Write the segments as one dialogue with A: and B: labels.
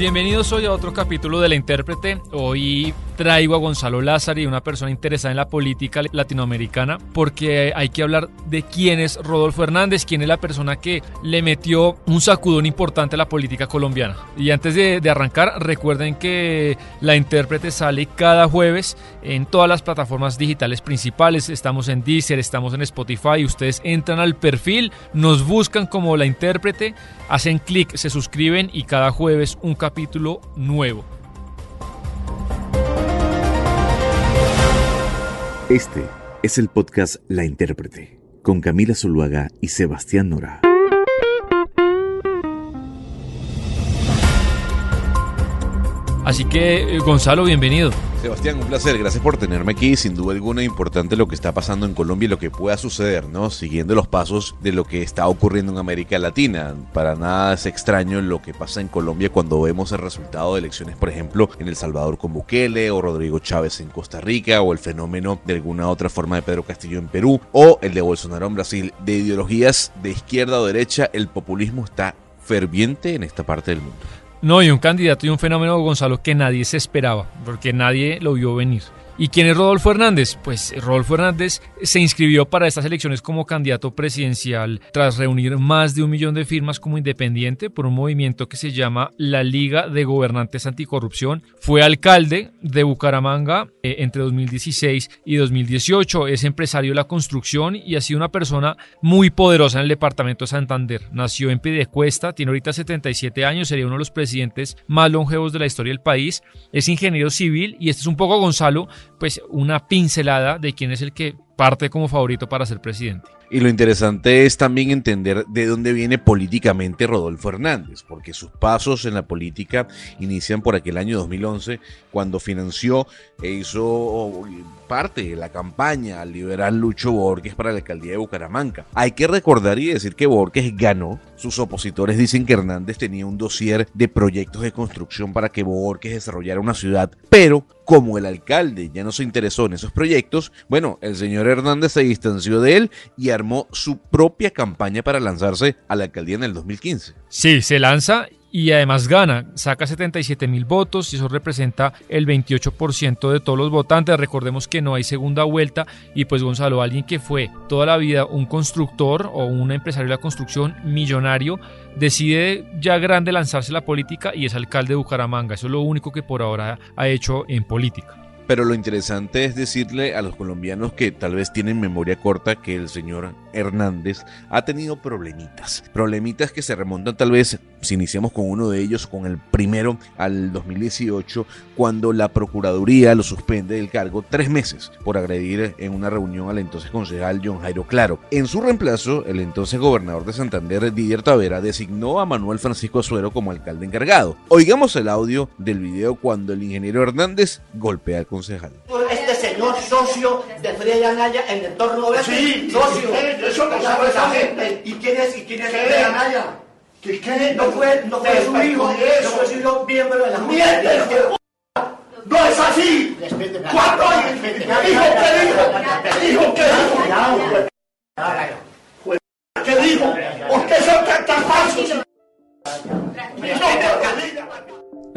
A: Bienvenidos hoy a otro capítulo de La Intérprete. Hoy traigo a Gonzalo Lázari, una persona interesada en la política latinoamericana, porque hay que hablar de quién es Rodolfo Hernández, quién es la persona que le metió un sacudón importante a la política colombiana. Y antes de, de arrancar, recuerden que La Intérprete sale cada jueves en todas las plataformas digitales principales. Estamos en Deezer, estamos en Spotify. Ustedes entran al perfil, nos buscan como La Intérprete, hacen clic, se suscriben y cada jueves un capítulo nuevo.
B: Este es el podcast La Intérprete, con Camila Zuluaga y Sebastián Nora.
A: Así que, Gonzalo, bienvenido.
C: Sebastián, un placer, gracias por tenerme aquí. Sin duda alguna importante lo que está pasando en Colombia y lo que pueda suceder, ¿no? Siguiendo los pasos de lo que está ocurriendo en América Latina. Para nada es extraño lo que pasa en Colombia cuando vemos el resultado de elecciones, por ejemplo, en El Salvador con Bukele o Rodrigo Chávez en Costa Rica o el fenómeno de alguna otra forma de Pedro Castillo en Perú o el de Bolsonaro en Brasil. De ideologías de izquierda o derecha, el populismo está ferviente en esta parte del mundo.
A: No, y un candidato y un fenómeno, Gonzalo, que nadie se esperaba, porque nadie lo vio venir. ¿Y quién es Rodolfo Hernández? Pues Rodolfo Hernández se inscribió para estas elecciones como candidato presidencial tras reunir más de un millón de firmas como independiente por un movimiento que se llama la Liga de Gobernantes Anticorrupción. Fue alcalde de Bucaramanga eh, entre 2016 y 2018. Es empresario de la construcción y ha sido una persona muy poderosa en el departamento de Santander. Nació en Piedecuesta, tiene ahorita 77 años, sería uno de los presidentes más longevos de la historia del país. Es ingeniero civil y este es un poco Gonzalo pues una pincelada de quién es el que parte como favorito para ser presidente.
C: Y lo interesante es también entender de dónde viene políticamente Rodolfo Hernández, porque sus pasos en la política inician por aquel año 2011, cuando financió e hizo parte de la campaña al liberal Lucho Borges para la alcaldía de Bucaramanga. Hay que recordar y decir que Borges ganó. Sus opositores dicen que Hernández tenía un dossier de proyectos de construcción para que Borges desarrollara una ciudad, pero como el alcalde ya no se interesó en esos proyectos, bueno, el señor Hernández se distanció de él y su propia campaña para lanzarse a la alcaldía en el 2015.
A: Sí, se lanza y además gana, saca 77 mil votos y eso representa el 28% de todos los votantes. Recordemos que no hay segunda vuelta y pues Gonzalo, alguien que fue toda la vida un constructor o un empresario de la construcción millonario, decide ya grande lanzarse a la política y es alcalde de Bucaramanga. Eso es lo único que por ahora ha hecho en política.
C: Pero lo interesante es decirle a los colombianos que tal vez tienen memoria corta que el señor Hernández ha tenido problemitas. Problemitas que se remontan tal vez, si iniciamos con uno de ellos, con el primero al 2018, cuando la Procuraduría lo suspende del cargo tres meses por agredir en una reunión al entonces concejal John Jairo Claro. En su reemplazo, el entonces gobernador de Santander, Didier Tavera, designó a Manuel Francisco Azuero como alcalde encargado. Oigamos el audio del video cuando el ingeniero Hernández golpea al concejal.
D: Este señor socio de Freddy Anaya en el entorno oeste.
E: Sí,
D: socio.
E: Eso no sabe esa gente.
D: ¿Y quién es, y quién es. Freddy Anaya?
E: ¿Qué, qué?
D: No fue, no fue su hijo, no fue su hijo miembro de la Junta.
E: ¡Mientes, que ¡No es así! ¿Cuándo?
D: respete,
E: ¿Dijo qué dijo? ¿Dijo qué dijo? ¿Qué dijo? ¿Por qué son tan, tan falsos?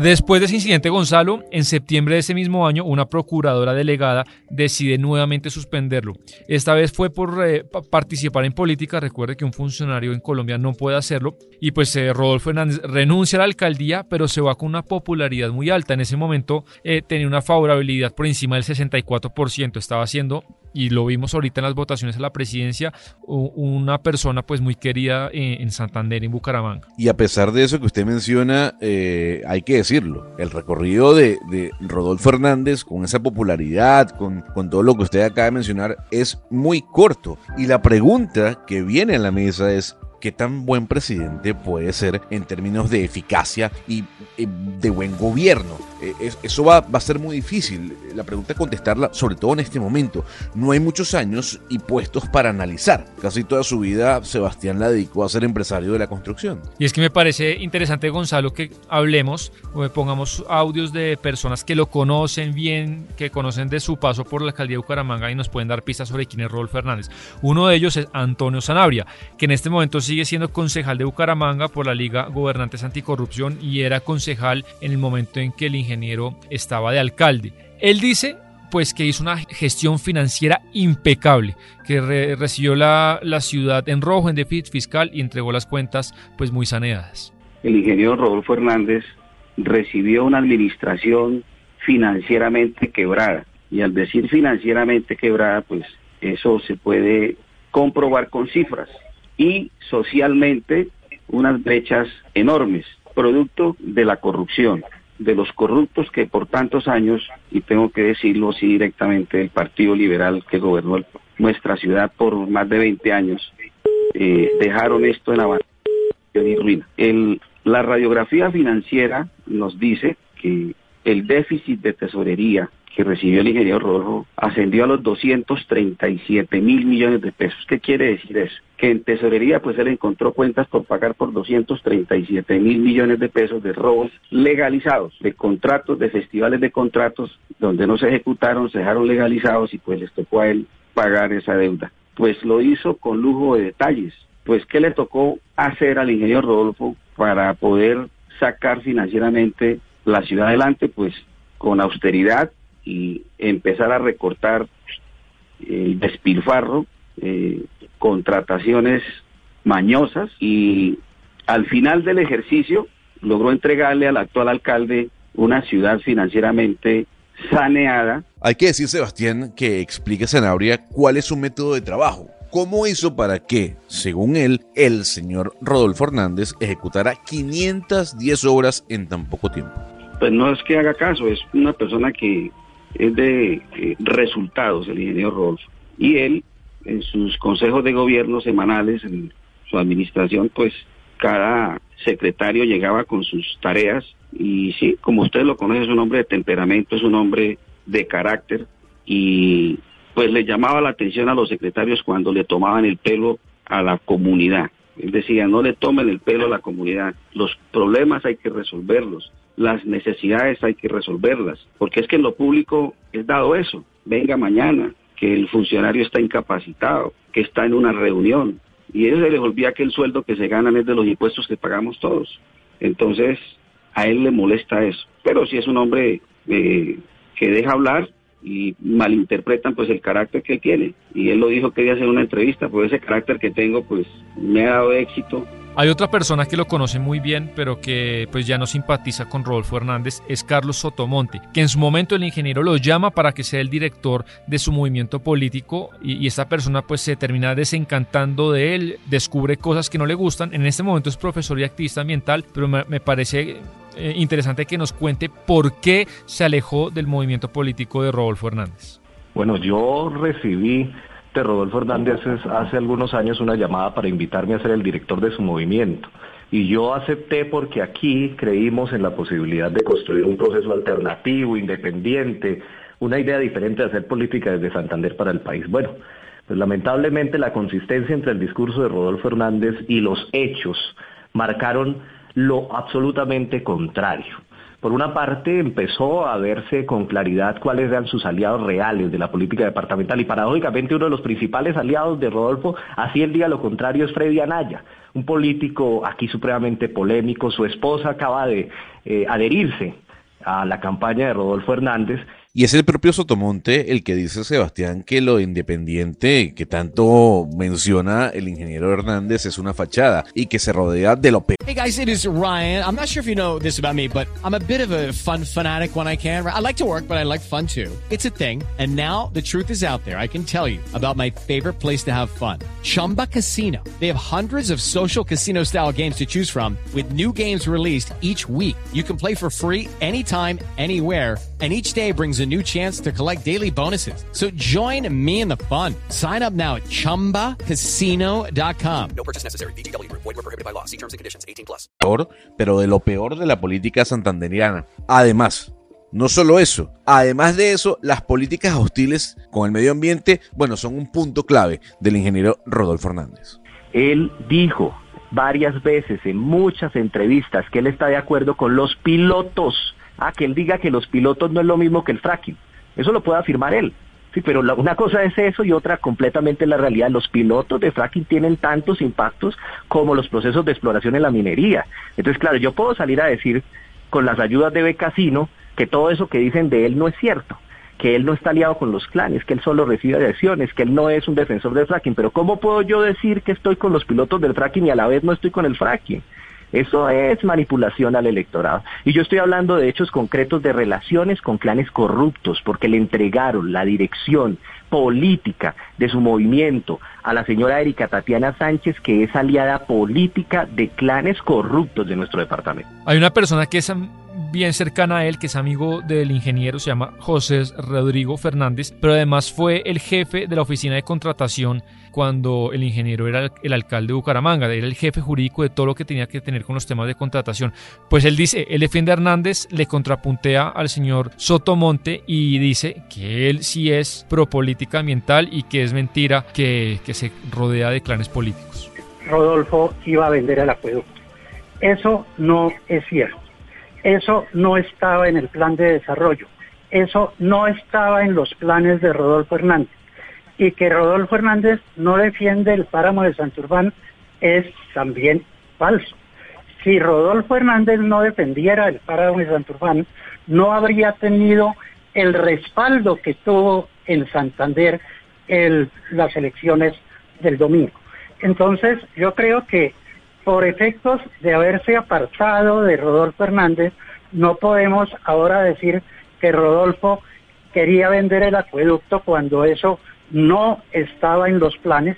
A: Después de ese incidente, Gonzalo, en septiembre de ese mismo año, una procuradora delegada decide nuevamente suspenderlo. Esta vez fue por eh, pa- participar en política. Recuerde que un funcionario en Colombia no puede hacerlo. Y pues eh, Rodolfo Hernández renuncia a la alcaldía, pero se va con una popularidad muy alta. En ese momento eh, tenía una favorabilidad por encima del 64%. Estaba siendo y lo vimos ahorita en las votaciones a la presidencia, una persona pues muy querida en, Santander, en Bucaramanga.
C: Y a pesar de eso que usted menciona, eh, hay que decirlo, el recorrido de, Rodolfo Hernández con esa popularidad, con, con todo lo que usted acaba de mencionar, es muy corto. Y la pregunta que viene a la mesa es, qué tan buen presidente puede ser en términos de eficacia y de buen gobierno. Eh, eso va, a ser muy difícil. La pregunta es contestarla, sobre todo en este momento. No hay muchos años y puestos para analizar. Casi toda su vida Sebastián la dedicó a ser empresario de la construcción.
A: Y es que me parece interesante, Gonzalo, que hablemos o pongamos audios de personas que lo conocen bien, que conocen de su paso por la alcaldía de Bucaramanga y nos pueden dar pistas sobre quién es Rodolfo Fernández. Uno de ellos es Antonio Sanabria, que en este momento sigue siendo concejal de Bucaramanga por la Liga Gobernantes Anticorrupción y era concejal en el momento en que el ingeniero estaba de alcalde. Él dice pues que hizo una gestión financiera impecable, que recibió la, la, ciudad en rojo en déficit fiscal y entregó las cuentas pues muy saneadas.
F: El ingeniero Rodolfo Hernández recibió una administración financieramente quebrada y al decir financieramente quebrada pues eso se puede comprobar con cifras y socialmente unas brechas enormes, producto de la corrupción, de los corruptos que por tantos años, y tengo que decirlo así directamente, el Partido Liberal que gobernó nuestra ciudad por más de 20 años, eh, dejaron esto en abandono y ruina. El, la radiografía financiera nos dice que el déficit de tesorería que recibió el ingeniero Rodolfo ascendió a los 237 mil millones de pesos. ¿Qué quiere decir eso? Que en tesorería pues él encontró cuentas por pagar por 237 mil millones de pesos de robos legalizados, de contratos, de festivales de contratos donde no se ejecutaron, se dejaron legalizados y pues les tocó a él pagar esa deuda. Pues lo hizo con lujo de detalles. Pues ¿qué le tocó hacer al ingeniero Rodolfo para poder sacar financieramente la ciudad adelante? Pues con austeridad, y empezar a recortar el despilfarro, eh, contrataciones mañosas y al final del ejercicio logró entregarle al actual alcalde una ciudad financieramente saneada.
C: Hay que decir, Sebastián, que explique Sanabria cuál es su método de trabajo. ¿Cómo hizo para que, según él, el señor Rodolfo Hernández ejecutara 510 obras en tan poco tiempo?
F: Pues no es que haga caso, es una persona que es de eh, resultados, el ingeniero Rodolfo. Y él, en sus consejos de gobierno semanales, en su administración, pues cada secretario llegaba con sus tareas y sí, como usted lo conoce, es un hombre de temperamento, es un hombre de carácter y pues le llamaba la atención a los secretarios cuando le tomaban el pelo a la comunidad. Él decía, no le tomen el pelo a la comunidad, los problemas hay que resolverlos, las necesidades hay que resolverlas, porque es que en lo público es dado eso, venga mañana, que el funcionario está incapacitado, que está en una reunión, y eso se les olvida que el sueldo que se ganan es de los impuestos que pagamos todos. Entonces, a él le molesta eso. Pero si es un hombre eh, que deja hablar y malinterpretan pues el carácter que él tiene. Y él lo dijo que quería hacer una entrevista, pues ese carácter que tengo pues me ha dado éxito
A: hay otra persona que lo conoce muy bien, pero que pues ya no simpatiza con Rodolfo Hernández, es Carlos Sotomonte, que en su momento el ingeniero lo llama para que sea el director de su movimiento político y, esta persona pues se termina desencantando de él, descubre cosas que no le gustan. En este momento es profesor y activista ambiental, pero me, parece eh, interesante que nos cuente por qué se alejó del movimiento político de Rodolfo Hernández.
G: Bueno, yo recibí de Rodolfo Hernández hace algunos años una llamada para invitarme a ser el director de su movimiento. Y yo acepté porque aquí creímos en la posibilidad de construir un proceso alternativo, independiente, una idea diferente de hacer política desde Santander para el país. Bueno, pues lamentablemente la consistencia entre el discurso de Rodolfo Hernández y los hechos marcaron lo absolutamente contrario. Por una parte, empezó a verse con claridad cuáles eran sus aliados reales de la política departamental y paradójicamente uno de los principales aliados de Rodolfo, así el día lo contrario, es Freddy Anaya, un político aquí supremamente polémico. Su esposa acaba de eh, adherirse a la campaña de Rodolfo Hernández
C: Y es el propio Sotomonte el que dice, Sebastián, que lo independiente que tanto menciona el ingeniero Hernández es una fachada y que se rodea de lo.
H: Hey guys, it is Ryan. I'm not sure if you know this about me, but I'm a bit of a fun fanatic when I can. I like to work, but I like fun too. It's a thing. And now the truth is out there. I can tell you about my favorite place to have fun. Chumba Casino. They have hundreds of social casino style games to choose from with new games released each week. You can play for free anytime, anywhere and each day brings a new chance to collect daily bonuses. So join me in the fun. Sign up now at ChumbaCasino.com. No purchase necessary. BGW. Void were prohibited by law. See terms and conditions. 18 plus.
C: Pero de lo peor de la política santanderiana. Además, no solo eso, además de eso, las políticas hostiles con el medio ambiente, bueno, son un punto clave del ingeniero Rodolfo Hernández.
G: Él dijo varias veces en muchas entrevistas que él está de acuerdo con los pilotos a que él diga que los pilotos no es lo mismo que el fracking. Eso lo puede afirmar él. Sí, pero una cosa es eso y otra completamente la realidad. Los pilotos de fracking tienen tantos impactos como los procesos de exploración en la minería. Entonces, claro, yo puedo salir a decir con las ayudas de Becasino que todo eso que dicen de él no es cierto, que él no está aliado con los clanes, que él solo recibe adhesiones, que él no es un defensor del fracking. Pero ¿cómo puedo yo decir que estoy con los pilotos del fracking y a la vez no estoy con el fracking? Eso es manipulación al electorado. Y yo estoy hablando de hechos concretos de relaciones con clanes corruptos, porque le entregaron la dirección política de su movimiento a la señora Erika Tatiana Sánchez, que es aliada política de clanes corruptos de nuestro departamento.
A: Hay una persona que es bien cercana a él, que es amigo del ingeniero, se llama José Rodrigo Fernández, pero además fue el jefe de la oficina de contratación cuando el ingeniero era el alcalde de Bucaramanga, era el jefe jurídico de todo lo que tenía que tener con los temas de contratación. Pues él dice, él defiende a Hernández, le contrapuntea al señor Sotomonte y dice que él sí es pro política ambiental y que es mentira que, que se rodea de clanes políticos.
I: Rodolfo iba a vender el acueducto. Eso no es cierto. Eso no estaba en el plan de desarrollo. Eso no estaba en los planes de Rodolfo Hernández. Y que Rodolfo Hernández no defiende el páramo de Santurbán es también falso. Si Rodolfo Hernández no defendiera el páramo de Santurbán, no habría tenido el respaldo que tuvo en Santander el, las elecciones del domingo. Entonces, yo creo que por efectos de haberse apartado de Rodolfo Hernández, no podemos ahora decir que Rodolfo quería vender el acueducto cuando eso no estaba en los planes.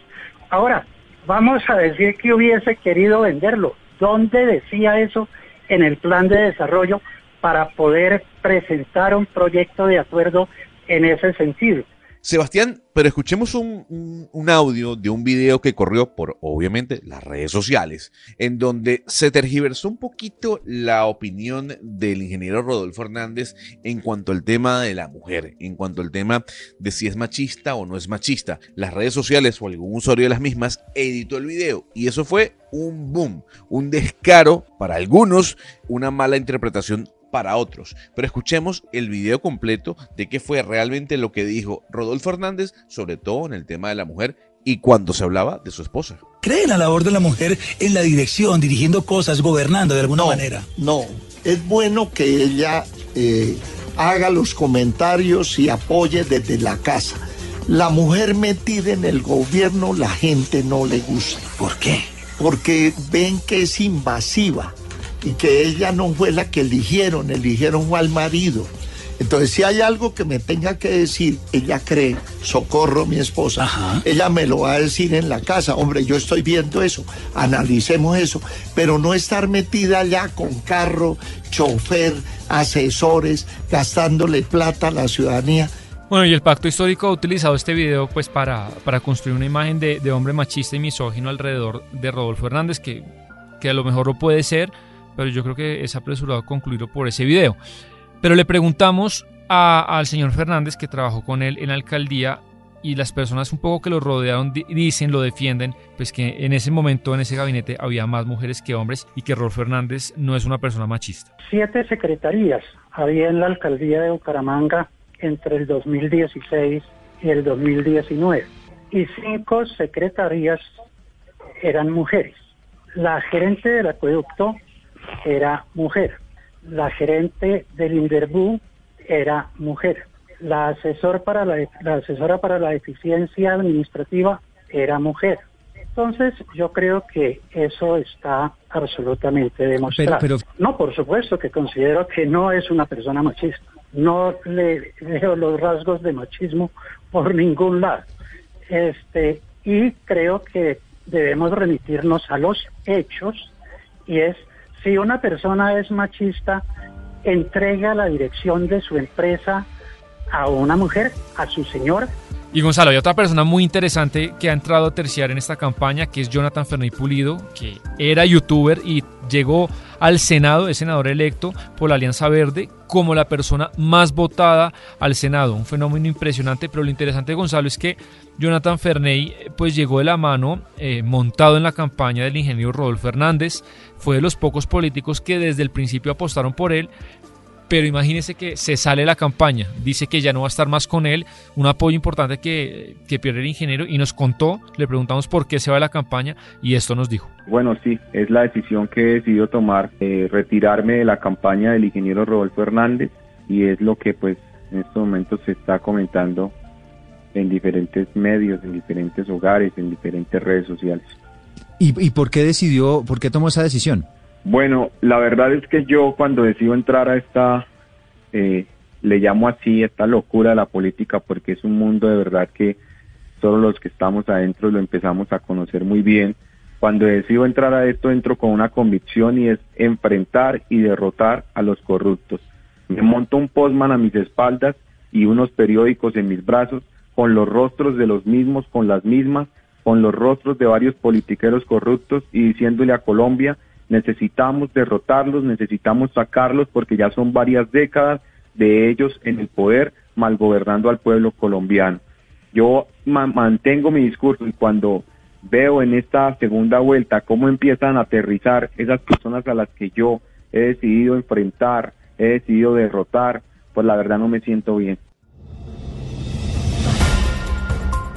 I: Ahora, vamos a decir que hubiese querido venderlo. ¿Dónde decía eso en el plan de desarrollo para poder presentar un proyecto de acuerdo en ese sentido?
C: Sebastián, pero escuchemos un, audio de un video que corrió por, obviamente, las redes sociales, en donde se tergiversó un poquito la opinión del ingeniero Rodolfo Hernández en cuanto al tema de la mujer, en cuanto al tema de si es machista o no es machista. Las redes sociales o algún usuario de las mismas editó el video y eso fue un boom, un descaro para algunos, una mala interpretación para otros. Pero escuchemos el video completo de qué fue realmente lo que dijo Rodolfo Hernández, sobre todo en el tema de la mujer y cuando se hablaba de su esposa.
J: ¿Cree en la labor de la mujer en la dirección, dirigiendo cosas, gobernando de alguna manera?
K: No, es bueno que ella eh, haga los comentarios y apoye desde la casa. La mujer metida en el gobierno, la gente no le gusta.
J: ¿Por qué?
K: Porque ven que es invasiva y que ella no fue la que eligieron, eligieron al marido. Entonces, si hay algo que me tenga que decir, ella cree, socorro mi esposa, ella me lo va a decir en la casa, hombre, yo estoy viendo eso, analicemos eso, pero no estar metida allá con carro, chofer, asesores, gastándole plata a la ciudadanía.
A: Bueno, y el pacto histórico ha utilizado este video pues para, para construir una imagen de, de hombre machista y misógino alrededor de Rodolfo Hernández, que, que a lo mejor lo puede ser, pero yo creo que es apresurado concluirlo por ese video. Pero le preguntamos al señor Fernández, que trabajó con él en la alcaldía, y las personas un poco que lo rodearon dicen, lo defienden, pues que en ese momento, en ese gabinete, había más mujeres que hombres y que Rolf Fernández no es una persona machista.
I: Siete secretarías había en la alcaldía de Bucaramanga entre el 2016 y el 2019 y cinco secretarías eran mujeres. La gerente del acueducto era mujer. La gerente del Inderbú era mujer. la, asesor para la, la asesora para la eficiencia administrativa era mujer. Entonces, yo creo que eso está absolutamente demostrado. No, por supuesto que considero que no es una persona machista. No le veo los rasgos de machismo por ningún lado. Este, y creo que debemos remitirnos a los hechos y es si una persona es machista, entrega la dirección de su empresa a una mujer, a su señor.
A: Y Gonzalo, hay otra persona muy interesante que ha entrado a terciar en esta campaña, que es Jonathan Ferney Pulido, que era youtuber y llegó al Senado, es senador electo por la Alianza Verde, como la persona más votada al Senado. Un fenómeno impresionante, pero lo interesante, Gonzalo, es que Jonathan Ferney pues llegó de la mano, eh, montado en la campaña del ingeniero Rodolfo Hernández, fue de los pocos políticos que desde el principio apostaron por él, pero imagínese que se sale la campaña, dice que ya no va a estar más con él, un apoyo importante que, que pierde el ingeniero y nos contó, le preguntamos por qué se va de la campaña y esto nos dijo.
L: Bueno, sí, es la decisión que he decidido tomar, eh, retirarme de la campaña del ingeniero Rodolfo Hernández y es lo que pues en estos momentos se está comentando en diferentes medios, en diferentes hogares, en diferentes redes sociales.
M: ¿Y, y por qué decidió, por qué tomó esa decisión?
L: Bueno, la verdad es que yo cuando decido entrar a esta, eh, le llamo así, esta locura de la política, porque es un mundo de verdad que solo los que estamos adentro lo empezamos a conocer muy bien. Cuando decido entrar a esto, entro con una convicción y es enfrentar y derrotar a los corruptos. Me monto un postman a mis espaldas y unos periódicos en mis brazos con los rostros de los mismos, con las mismas, con los rostros de varios politiqueros corruptos y diciéndole a Colombia necesitamos derrotarlos, necesitamos sacarlos porque ya son varias décadas de ellos en el poder malgobernando al pueblo colombiano. Yo mantengo mi discurso y cuando veo en esta segunda vuelta cómo empiezan a aterrizar esas personas a las que yo he decidido enfrentar, he decidido derrotar, pues la verdad no me siento bien.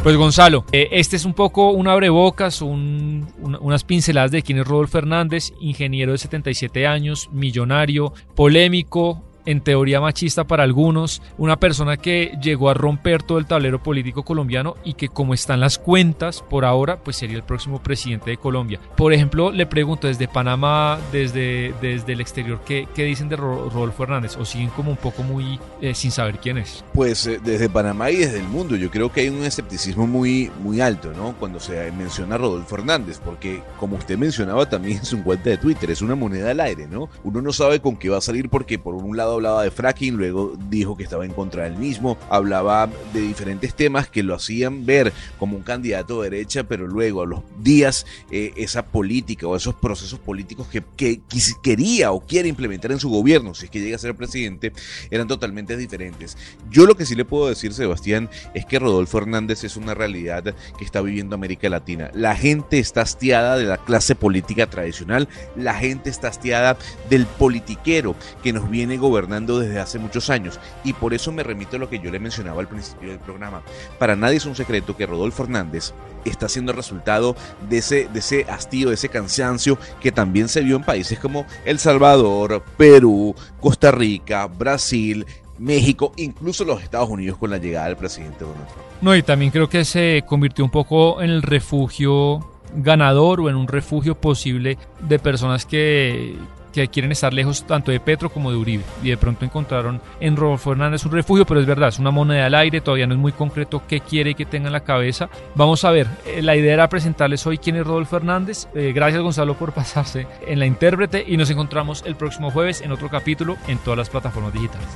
A: Pues Gonzalo, eh, este es un poco un abrebocas, un, unas pinceladas de quién es Rodolfo Fernández, ingeniero de 77 años, millonario, polémico, en teoría machista para algunos, una persona que llegó a romper todo el tablero político colombiano y que como están las cuentas por ahora, pues sería el próximo presidente de Colombia. Por ejemplo, le pregunto desde Panamá, desde, desde el exterior, ¿qué, qué dicen de Rodolfo Hernández? ¿O siguen como un poco muy eh, sin saber quién es?
C: Pues eh, desde Panamá y desde el mundo, yo creo que hay un escepticismo muy, muy alto, ¿no? Cuando se menciona Rodolfo Hernández, porque como usted mencionaba también en su cuenta de Twitter, es una moneda al aire, ¿no? Uno no sabe con qué va a salir porque por un lado hablaba de fracking, luego dijo que estaba en contra del mismo, hablaba de diferentes temas que lo hacían ver como un candidato de derecha, pero luego a los días eh, esa política o esos procesos políticos que, que, quería o quiere implementar en su gobierno, si es que llega a ser presidente, eran totalmente diferentes. Yo lo que sí le puedo decir, Sebastián, es que Rodolfo Hernández es una realidad que está viviendo América Latina. La gente está hastiada de la clase política tradicional, la gente está hastiada del politiquero que nos viene gobernando desde hace muchos años. Y por eso me remito a lo que yo le mencionaba al principio del programa. Para nadie es un secreto que Rodolfo Hernández está siendo resultado de ese, de ese hastío, de ese cansancio que también se vio en países como El Salvador, Perú, Costa Rica, Brasil, México, incluso los Estados Unidos con la llegada del presidente Donald Trump.
A: No, y también creo que se convirtió un poco en el refugio ganador o en un refugio posible de personas que, que quieren estar lejos tanto de Petro como de Uribe. Y de pronto encontraron en Rodolfo Hernández un refugio, pero es verdad, es una moneda al aire, todavía no es muy concreto qué quiere que tenga en la cabeza. Vamos a ver, eh, la idea era presentarles hoy quién es Rodolfo Hernández. Eh, gracias Gonzalo por pasarse en la intérprete y nos encontramos el próximo jueves en otro capítulo en todas las plataformas digitales.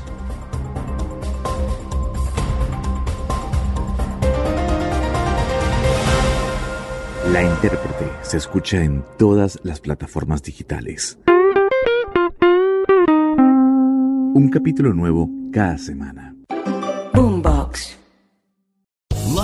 B: La intérprete se escucha en todas las plataformas digitales. Un capítulo nuevo cada semana.
N: Boombox.